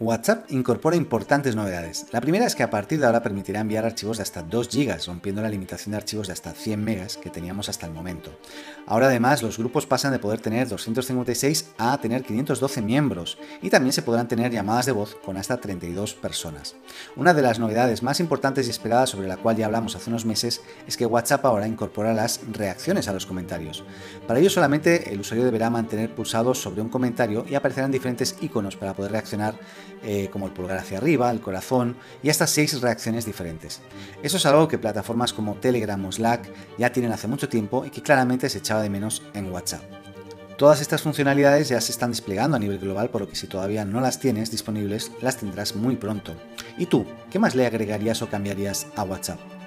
WhatsApp incorpora importantes novedades. La primera es que a partir de ahora permitirá enviar archivos de hasta 2 GB, rompiendo la limitación de archivos de hasta 100 MB que teníamos hasta el momento. Ahora además los grupos pasan de poder tener 256 a tener 512 miembros y también se podrán tener llamadas de voz con hasta 32 personas. Una de las novedades más importantes y esperadas sobre la cual ya hablamos hace unos meses es que WhatsApp ahora incorpora las reacciones a los comentarios. Para ello solamente el usuario deberá mantener pulsado sobre un comentario y aparecerán diferentes iconos para poder reaccionar eh, como el pulgar hacia arriba, el corazón y hasta seis reacciones diferentes. Eso es algo que plataformas como Telegram o Slack ya tienen hace mucho tiempo y que claramente se echaba de menos en WhatsApp. Todas estas funcionalidades ya se están desplegando a nivel global, por lo que si todavía no las tienes disponibles, las tendrás muy pronto. ¿Y tú, qué más le agregarías o cambiarías a WhatsApp?